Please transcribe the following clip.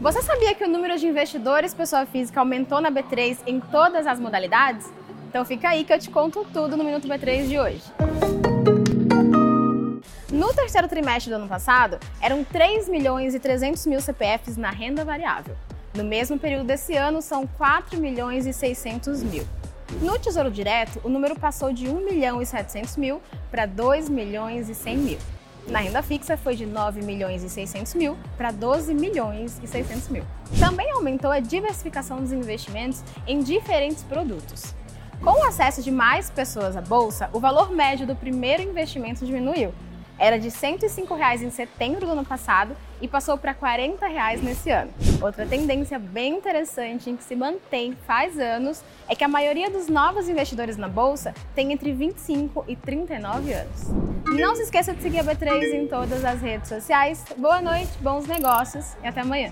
Você sabia que o número de investidores pessoa física aumentou na B3 em todas as modalidades? Então fica aí que eu te conto tudo no Minuto B3 de hoje. No terceiro trimestre do ano passado, eram 3 milhões e 300 mil CPFs na renda variável. No mesmo período desse ano, são 4 milhões e 600 mil. No Tesouro Direto, o número passou de 1 milhão e 700 mil para 2 milhões e 100 mil. Na renda fixa foi de 9 milhões e 600 mil para 12 milhões e 600 mil. Também aumentou a diversificação dos investimentos em diferentes produtos. Com o acesso de mais pessoas à bolsa, o valor médio do primeiro investimento diminuiu. Era de 105 reais em setembro do ano passado e passou para 40 reais nesse ano. Outra tendência bem interessante em que se mantém faz anos é que a maioria dos novos investidores na bolsa tem entre 25 e 39 anos. Não se esqueça de seguir a B3 em todas as redes sociais. Boa noite, bons negócios e até amanhã.